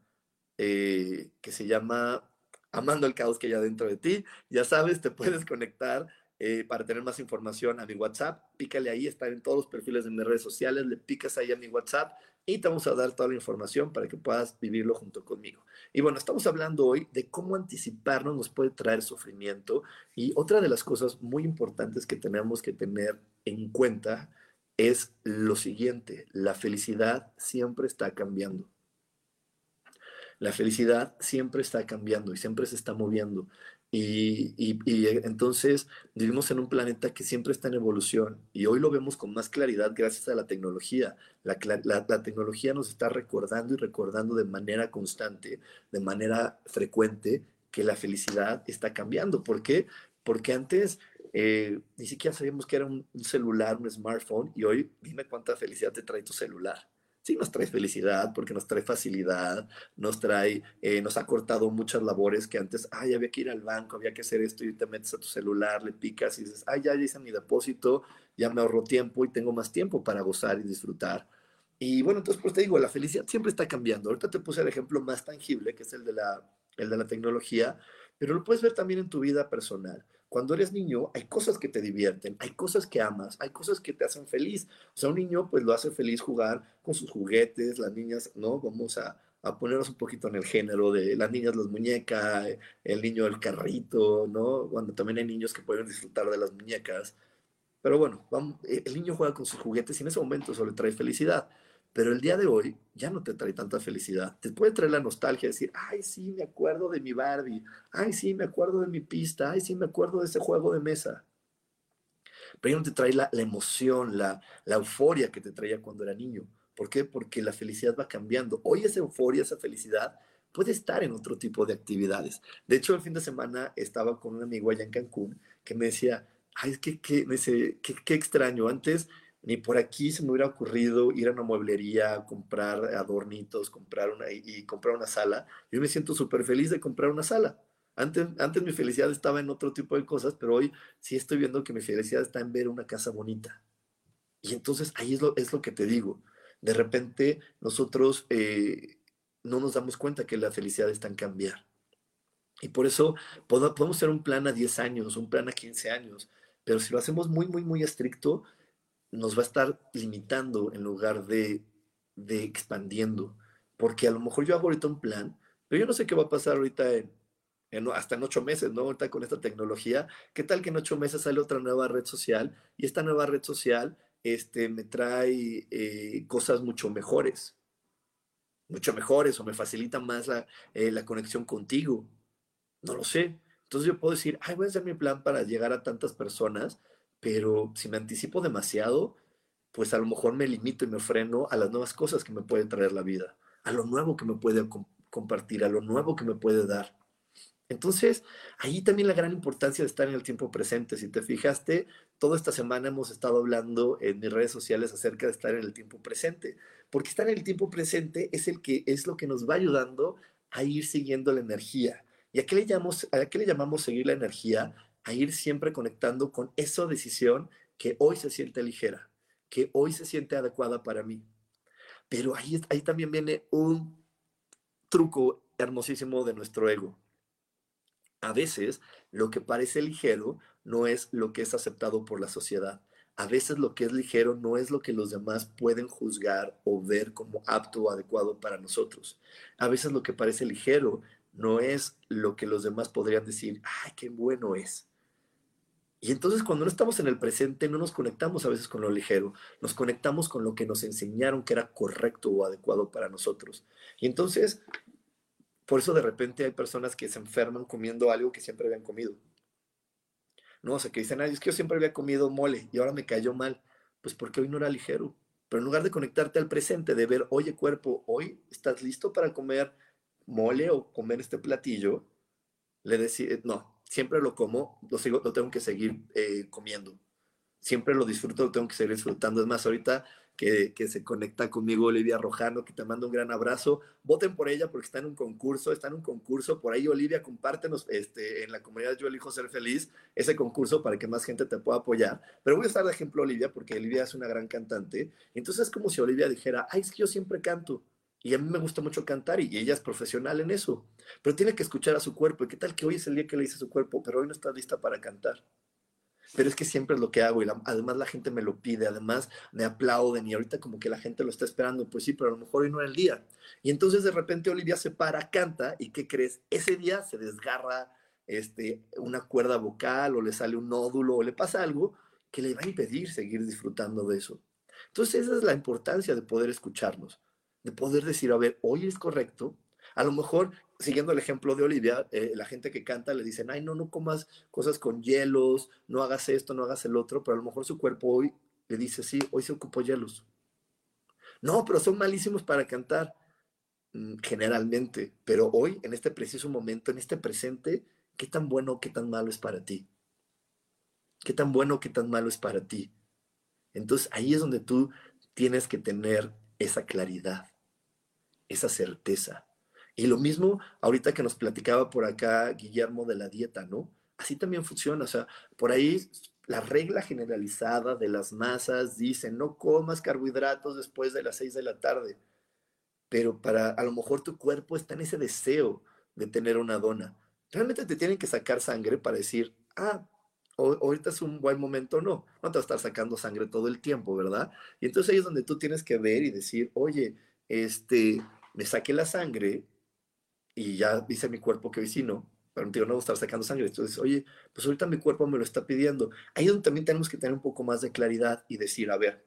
eh, que se llama Amando el caos que hay dentro de ti. Ya sabes, te puedes conectar eh, para tener más información a mi WhatsApp. Pícale ahí, está en todos los perfiles de mis redes sociales, le picas ahí a mi WhatsApp y te vamos a dar toda la información para que puedas vivirlo junto conmigo. Y bueno, estamos hablando hoy de cómo anticiparnos nos puede traer sufrimiento y otra de las cosas muy importantes que tenemos que tener en cuenta es lo siguiente, la felicidad siempre está cambiando. La felicidad siempre está cambiando y siempre se está moviendo. Y, eh, entonces vivimos en un planeta que siempre está en evolución y hoy lo vemos con más claridad gracias a la tecnología. La, la, tecnología nos está recordando y recordando de manera constante, de manera frecuente, que la felicidad está cambiando. ¿Por qué? Porque antes eh, ni siquiera sabíamos que era un celular, un smartphone y hoy dime cuánta felicidad te trae tu celular sí nos trae felicidad porque nos trae facilidad, nos trae, eh, nos ha cortado muchas labores que antes, ay, había que ir al banco, había que hacer esto y te metes a tu celular, le picas y dices, ay, ya, hice mi depósito, ya me ahorro tiempo y tengo más tiempo para gozar y disfrutar. Y bueno, entonces pues te digo, la felicidad siempre está cambiando. Ahorita te puse el ejemplo más tangible, que es el de la, el de la tecnología, pero lo puedes ver también en tu vida personal. Cuando eres niño, hay cosas que te divierten, hay cosas que amas, hay cosas que te hacen feliz. O sea, un niño pues lo hace feliz jugar con sus juguetes, las niñas, ¿no? Vamos a, a ponernos un poquito en el género de las niñas las muñecas, el niño el carrito, ¿no? Cuando también hay niños que pueden disfrutar de las muñecas. Pero bueno, vamos, el niño juega con sus juguetes y en ese momento eso le trae felicidad. Pero el día de hoy ya no te trae tanta felicidad. Te puede traer la nostalgia, decir, ay, sí, me acuerdo de mi Barbie, ay, sí, me acuerdo de mi pista, ay, sí, me acuerdo de ese juego de mesa. Pero ya no te trae la, emoción, la, euforia que te traía cuando era niño. ¿Por qué? Porque la felicidad va cambiando. Hoy esa euforia, esa felicidad puede estar en otro tipo de actividades. De hecho, el fin de semana estaba con un amigo allá en Cancún que me decía, ay, es que, extraño. Antes ni por aquí se me hubiera ocurrido ir a una mueblería, comprar adornitos, comprar una, y, comprar una sala. Yo me siento súper feliz de comprar una sala. Antes, antes mi felicidad estaba en otro tipo de cosas, pero hoy sí estoy viendo que mi felicidad está en ver una casa bonita. Y entonces ahí es lo, es lo que te digo. De repente nosotros eh, no nos damos cuenta que la felicidad está en cambiar. Y por eso podemos hacer un plan a 10 años, un plan a 15 años, pero si lo hacemos muy, muy, muy estricto, nos va a estar limitando en lugar de, de expandiendo. Porque a lo mejor yo hago ahorita un plan, pero yo no sé qué va a pasar ahorita en, hasta en ocho meses, ¿no? Ahorita con esta tecnología. ¿Qué tal que en ocho meses sale otra nueva red social? Y esta nueva red social este, me trae eh, cosas mucho mejores, mucho mejores, o me facilita más la, eh, la conexión contigo. No lo sé. Entonces yo puedo decir, ay, voy a hacer mi plan para llegar a tantas personas pero si me anticipo demasiado, pues a lo mejor me limito y me freno a las nuevas cosas que me puede traer la vida, a lo nuevo que me puede compartir, a lo nuevo que me puede dar. Entonces, ahí también la gran importancia de estar en el tiempo presente. Si te fijaste, toda esta semana hemos estado hablando en mis redes sociales acerca de estar en el tiempo presente, porque estar en el tiempo presente es el que es lo que nos va ayudando a ir siguiendo la energía. ¿Y a qué le llamamos, a qué le llamamos seguir la energía? A ir siempre conectando con esa decisión que hoy se siente ligera, que hoy se siente adecuada para mí. Pero ahí, ahí también viene un truco hermosísimo de nuestro ego. A veces lo que parece ligero no es lo que es aceptado por la sociedad. A veces lo que es ligero no es lo que los demás pueden juzgar o ver como apto o adecuado para nosotros. A veces lo que parece ligero no es lo que los demás podrían decir, ay, qué bueno es. Y entonces cuando no estamos en el presente, no nos conectamos a veces con lo ligero, nos conectamos con lo que nos enseñaron que era correcto o adecuado para nosotros. Y entonces, por eso de repente hay personas que se enferman comiendo algo que siempre habían comido. No, o sea, que dicen, es que yo siempre había comido mole y ahora me cayó mal. Pues porque hoy no era ligero. Pero en lugar de conectarte al presente, de ver, oye cuerpo, hoy estás listo para comer mole o comer este platillo, le decía, no, siempre lo como, lo, sigo, lo tengo que seguir eh, comiendo. Siempre lo disfruto, lo tengo que seguir disfrutando. Es más, ahorita que, se conecta conmigo Olivia Rojano, que te mando un gran abrazo. Voten por ella porque está en un concurso, está en un concurso. Por ahí, Olivia, compártenos este, en la comunidad Yo Elijo Ser Feliz ese concurso para que más gente te pueda apoyar. Pero voy a estar de ejemplo Olivia porque Olivia es una gran cantante. Entonces es como si Olivia dijera, ay, es que yo siempre canto. Y a mí me gusta mucho cantar y ella es profesional en eso. Pero tiene que escuchar a su cuerpo. ¿Y qué tal que hoy es el día que le dice su cuerpo, pero hoy no está lista para cantar? Pero es que siempre es lo que hago y además la gente me lo pide, además me aplauden y ahorita como que la gente lo está esperando. Pues sí, pero a lo mejor hoy no era el día. Y entonces de repente Olivia se para, canta y ¿qué crees? Ese día se desgarra este, una cuerda vocal o le sale un nódulo o le pasa algo que le va a impedir seguir disfrutando de eso. Entonces esa es la importancia de poder escucharnos de poder decir, a ver, hoy es correcto. A lo mejor, siguiendo el ejemplo de Olivia, eh, la gente que canta le dicen, ay, no, no comas cosas con hielos, no hagas esto, no hagas el otro, pero a lo mejor su cuerpo hoy le dice, sí, hoy se ocupó hielos. No, pero son malísimos para cantar, mm, generalmente, pero hoy, en este preciso momento, en este presente, ¿qué tan bueno, qué tan malo es para ti? ¿Qué tan bueno, qué tan malo es para ti? Entonces ahí es donde tú tienes que tener esa claridad esa certeza. Y lo mismo ahorita que nos platicaba por acá Guillermo de la dieta, ¿no? Así también funciona, o sea, por ahí la regla generalizada de las masas dice, no comas carbohidratos después de las seis de la tarde, pero para a lo mejor tu cuerpo está en ese deseo de tener una dona. Realmente te tienen que sacar sangre para decir, ah, ahorita es un buen momento, no, no te vas a estar sacando sangre todo el tiempo, ¿verdad? Y entonces ahí es donde tú tienes que ver y decir, oye, este, me saqué la sangre y ya dice mi cuerpo que hoy sí no, pero no voy a estar sacando sangre. Entonces, oye, pues ahorita mi cuerpo me lo está pidiendo. Ahí es donde también tenemos que tener un poco más de claridad y decir, a ver,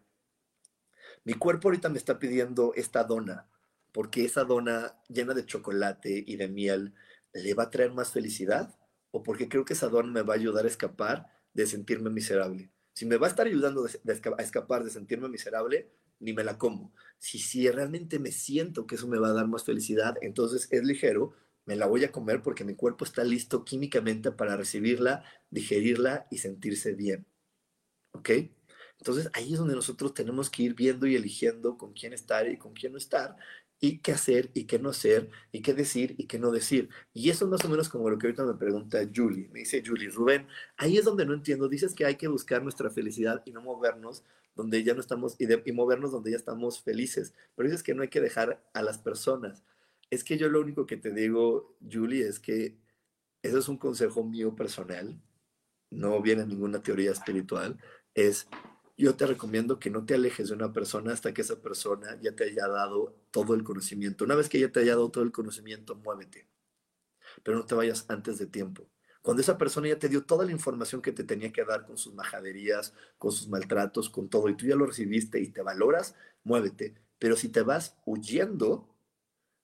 mi cuerpo ahorita me está pidiendo esta dona, porque esa dona llena de chocolate y de miel le va a traer más felicidad, o porque creo que esa dona me va a ayudar a escapar de sentirme miserable. Si me va a estar ayudando a escapar de sentirme miserable, ni me la como. Si, si realmente me siento que eso me va a dar más felicidad, entonces es ligero, me la voy a comer porque mi cuerpo está listo químicamente para recibirla, digerirla y sentirse bien. ¿Ok? Entonces ahí es donde nosotros tenemos que ir viendo y eligiendo con quién estar y con quién no estar, y qué hacer y qué no hacer, y qué decir y qué no decir. Y eso es más o menos como lo que ahorita me pregunta Julie. Me dice Julie, Rubén, ahí es donde no entiendo. Dices que hay que buscar nuestra felicidad y no movernos donde ya no estamos, y, y movernos donde ya estamos felices. Pero dices que no hay que dejar a las personas. Es que yo lo único que te digo, Julie, es que eso es un consejo mío personal, no viene ninguna teoría espiritual, es yo te recomiendo que no te alejes de una persona hasta que esa persona ya te haya dado todo el conocimiento. Una vez que ya te haya dado todo el conocimiento, muévete, pero no te vayas antes de tiempo. Cuando esa persona ya te dio toda la información que te tenía que dar con sus majaderías, con sus maltratos, con todo, y tú ya lo recibiste y te valoras, muévete. Pero si te vas huyendo,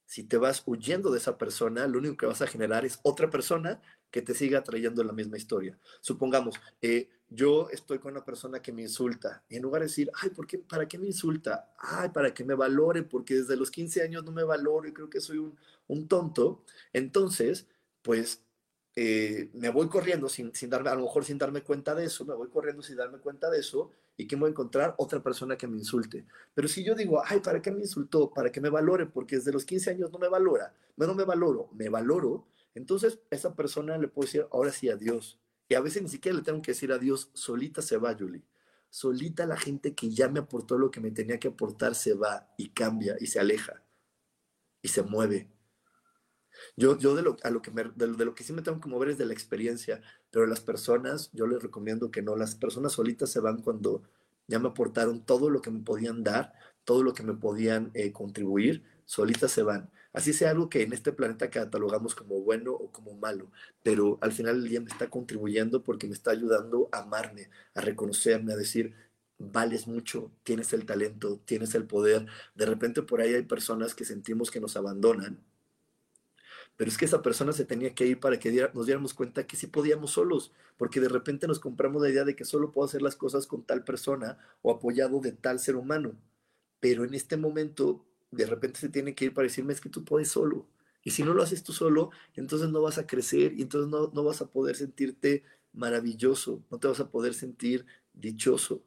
si te vas huyendo de esa persona, lo único que vas a generar es otra persona que te siga trayendo la misma historia. Supongamos, eh, yo estoy con una persona que me insulta y en lugar de decir, ay, ¿por qué, ¿para qué me insulta? Ay, para que me valore, porque desde los 15 años no me valoro y creo que soy un, un tonto. Entonces, pues eh, me voy corriendo sin, sin, darme, a lo mejor sin darme cuenta de eso, me voy corriendo sin darme cuenta de eso, y que me voy a encontrar otra persona que me insulte. Pero si yo digo, ay, ¿para qué me insultó? Para que me valore, porque desde los 15 años no me valora, no, me valoro, me valoro, entonces esa persona le puedo decir, ahora sí, adiós. Y a veces ni siquiera le tengo que decir adiós, solita se va, Julie. Solita la gente que ya me aportó lo que me tenía que aportar se va y cambia y se aleja y se mueve yo, yo de, lo, a lo que de, lo que sí me tengo que mover es de la experiencia, pero las personas, yo les recomiendo que no, las personas solitas se van cuando ya me aportaron todo lo que me podían dar, todo lo que me podían eh, contribuir, solitas se van. Así sea algo que en este planeta catalogamos como bueno o como malo, pero al final del día me está contribuyendo porque me está ayudando a amarme, a reconocerme, a decir, vales mucho, tienes el talento, tienes el poder. De repente por ahí hay personas que sentimos que nos abandonan, pero es que esa persona se tenía que ir para que nos diéramos cuenta que sí podíamos solos, porque de repente nos compramos la idea de que solo puedo hacer las cosas con tal persona o apoyado de tal ser humano. Pero en este momento de repente se tiene que ir para decirme es que tú puedes solo. Y si no lo haces tú solo, entonces no vas a crecer y entonces no, no vas a poder sentirte maravilloso, no te vas a poder sentir dichoso.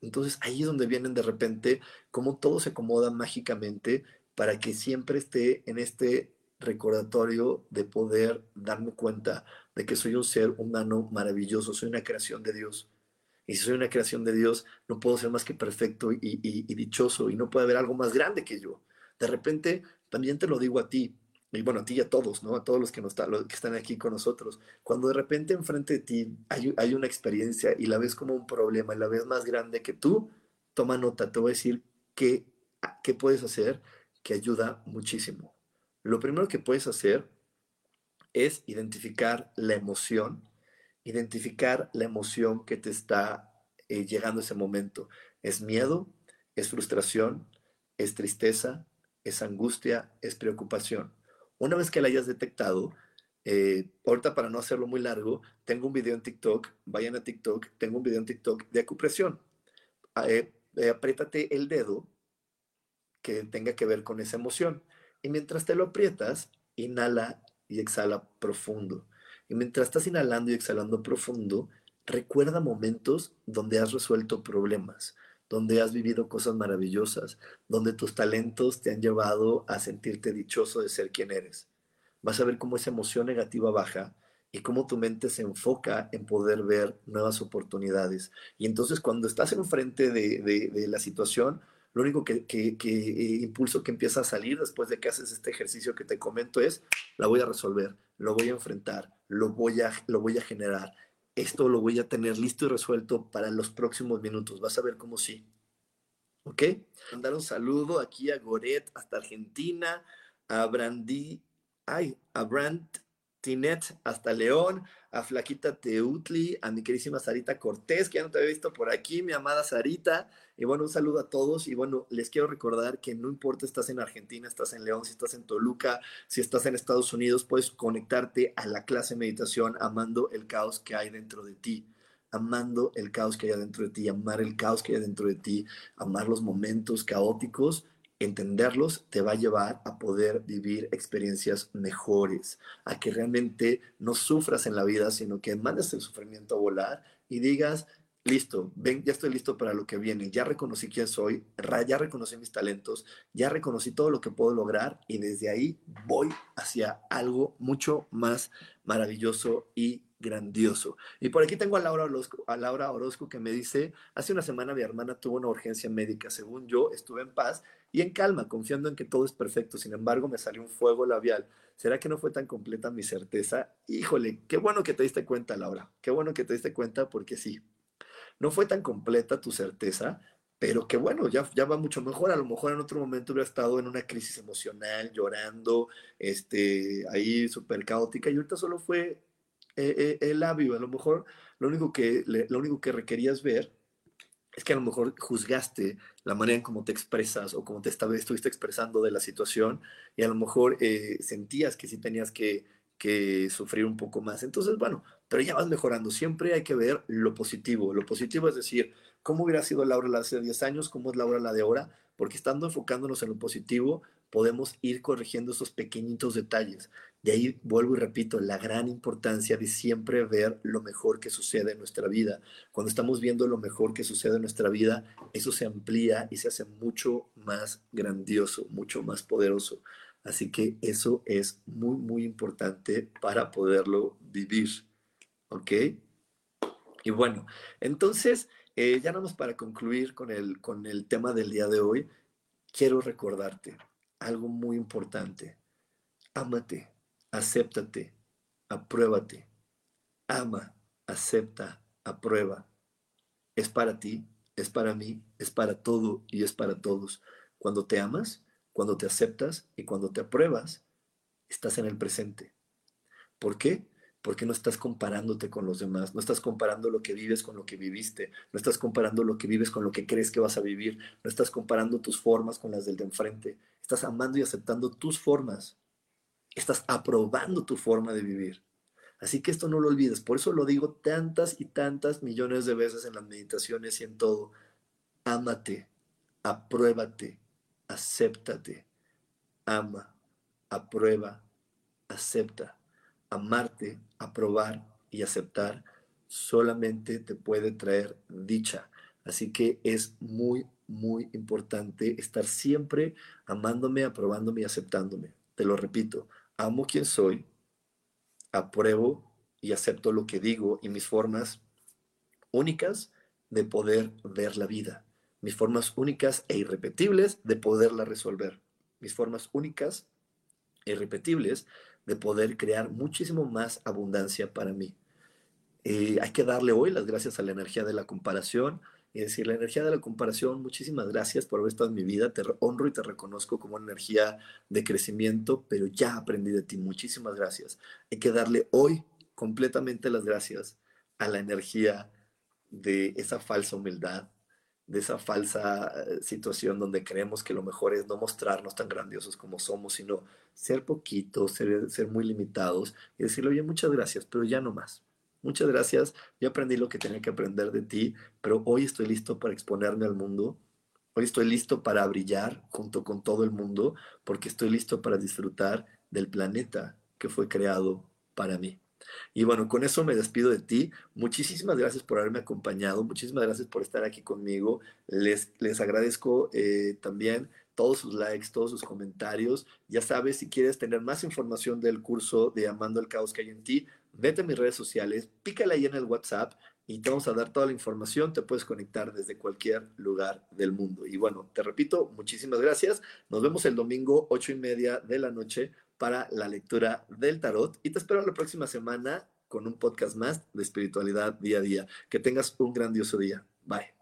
Entonces ahí es donde vienen de repente cómo todo se acomoda mágicamente para que siempre esté en este recordatorio de poder darme cuenta de que soy un ser humano maravilloso, soy una creación de Dios. Y si soy una creación de Dios, no puedo ser más que perfecto y, dichoso y no puede haber algo más grande que yo. De repente, también te lo digo a ti, y bueno, a ti y a todos, ¿no? A todos los que, nos, están aquí con nosotros. Cuando de repente enfrente de ti hay, una experiencia y la ves como un problema y la ves más grande que tú, toma nota, te voy a decir qué puedes hacer que ayuda muchísimo. Lo primero que puedes hacer es identificar la emoción identificar la emoción que te está eh, llegando ese momento. ¿Es miedo? ¿Es frustración? ¿Es tristeza? ¿Es angustia? ¿Es preocupación? Una vez que la hayas detectado, eh, ahorita para no hacerlo muy largo, tengo un video en TikTok, vayan a TikTok, tengo un video en TikTok de acupresión. Ah, eh, apriétate el dedo que tenga que ver con esa emoción. Y mientras te lo aprietas, inhala y exhala profundo. Y mientras estás inhalando y exhalando profundo, recuerda momentos donde has resuelto problemas, donde has vivido cosas maravillosas, donde tus talentos te han llevado a sentirte dichoso de ser quien eres. Vas a ver cómo esa emoción negativa baja y cómo tu mente se enfoca en poder ver nuevas oportunidades. Y entonces cuando estás enfrente de, de la situación, lo único que, eh, impulso que empieza a salir después de que haces este ejercicio que te comento es, la voy a resolver, lo voy a enfrentar, lo voy a, lo voy a generar. Esto lo voy a tener listo y resuelto para los próximos minutos. Vas a ver cómo sí. ¿Ok? Mandar un saludo aquí a Goret hasta Argentina, a Brandi, ay, a Brand Tinet hasta León, a Flaquita Teutli, a mi querísima Sarita Cortés, que ya no te había visto por aquí, mi amada Sarita. Y bueno, un saludo a todos. Y bueno, les quiero recordar que no importa estás en Argentina, estás en León, si estás en Toluca, si estás en Estados Unidos, puedes conectarte a la clase de meditación amando el caos que hay dentro de ti amando el caos que hay dentro de ti, amar el caos que hay dentro de ti, amar los momentos caóticos entenderlos te va a llevar a poder vivir experiencias mejores, a que realmente no sufras en la vida, sino que mandes el sufrimiento a volar y digas, listo, ven, ya estoy listo para lo que viene, ya reconocí quién soy, ya reconocí mis talentos, ya reconocí todo lo que puedo lograr y desde ahí voy hacia algo mucho más maravilloso y grandioso. Y por aquí tengo a Laura Orozco, a Laura Orozco que me dice, hace una semana mi hermana tuvo una urgencia médica, según yo estuve en paz y en calma, confiando en que todo es perfecto, sin embargo me salió un fuego labial. ¿Será que no fue tan completa mi certeza? Híjole, qué bueno que te diste cuenta, Laura, qué bueno que te diste cuenta porque sí, no fue tan completa tu certeza, pero qué bueno, ya, ya va mucho mejor. A lo mejor en otro momento hubiera estado en una crisis emocional, llorando, este, ahí súper caótica, y ahorita solo fue eh, eh, el labio. A lo mejor lo único, que, lo único que requerías ver es que a lo mejor juzgaste la manera en cómo te expresas o cómo te estuviste expresando de la situación y a lo mejor eh, sentías que sí tenías que, que sufrir un poco más. Entonces, bueno, pero ya vas mejorando. Siempre hay que ver lo positivo. Lo positivo es decir, ¿cómo hubiera sido Laura la hace 10 años? ¿Cómo es Laura la de ahora? Porque estando enfocándonos en lo positivo, podemos ir corrigiendo esos pequeñitos detalles. De ahí vuelvo y repito, la gran importancia de siempre ver lo mejor que sucede en nuestra vida. Cuando estamos viendo lo mejor que sucede en nuestra vida, eso se amplía y se hace mucho más grandioso, mucho más poderoso. Así que eso es muy, muy importante para poderlo vivir. ¿Ok? Y bueno, entonces, eh, ya nada más para concluir con el, con el tema del día de hoy, quiero recordarte, algo muy importante. Ámate, acéptate, apruébate. Ama, acepta, aprueba. Es para ti, es para mí, es para todo y es para todos. Cuando te amas, cuando te aceptas y cuando te apruebas, estás en el presente. ¿Por qué? Porque no estás comparándote con los demás, no estás comparando lo que vives con lo que viviste, no estás comparando lo que vives con lo que crees que vas a vivir, no estás comparando tus formas con las del de enfrente, estás amando y aceptando tus formas, estás aprobando tu forma de vivir. Así que esto no lo olvides, por eso lo digo tantas y tantas millones de veces en las meditaciones y en todo. Ámate, apruébate, acéptate, ama, aprueba, acepta. Amarte, aprobar y aceptar solamente te puede traer dicha. Así que es muy, muy importante estar siempre amándome, aprobándome y aceptándome. Te lo repito, amo quien soy, apruebo y acepto lo que digo y mis formas únicas de poder ver la vida, mis formas únicas e irrepetibles de poderla resolver, mis formas únicas e irrepetibles de poder crear muchísimo más abundancia para mí. Eh, hay que darle hoy las gracias a la energía de la comparación y decir, la energía de la comparación, muchísimas gracias por haber estado en mi vida, te honro y te reconozco como una energía de crecimiento, pero ya aprendí de ti, muchísimas gracias. Hay que darle hoy completamente las gracias a la energía de esa falsa humildad, de esa falsa eh, situación donde creemos que lo mejor es no mostrarnos tan grandiosos como somos, sino ser poquitos, ser, ser muy limitados y decirle, oye, muchas gracias, pero ya no más. Muchas gracias, yo aprendí lo que tenía que aprender de ti, pero hoy estoy listo para exponerme al mundo, hoy estoy listo para brillar junto con todo el mundo, porque estoy listo para disfrutar del planeta que fue creado para mí. Y bueno, con eso me despido de ti. Muchísimas gracias por haberme acompañado. Muchísimas gracias por estar aquí conmigo. Les, les agradezco eh, también todos sus likes, todos sus comentarios. Ya sabes, si quieres tener más información del curso de Amando el Caos que hay en ti, vete a mis redes sociales, pícale ahí en el WhatsApp y te vamos a dar toda la información. Te puedes conectar desde cualquier lugar del mundo. Y bueno, te repito, muchísimas gracias. Nos vemos el domingo, ocho y media de la noche para la lectura del tarot y te espero la próxima semana con un podcast más de espiritualidad día a día. Que tengas un grandioso día. Bye.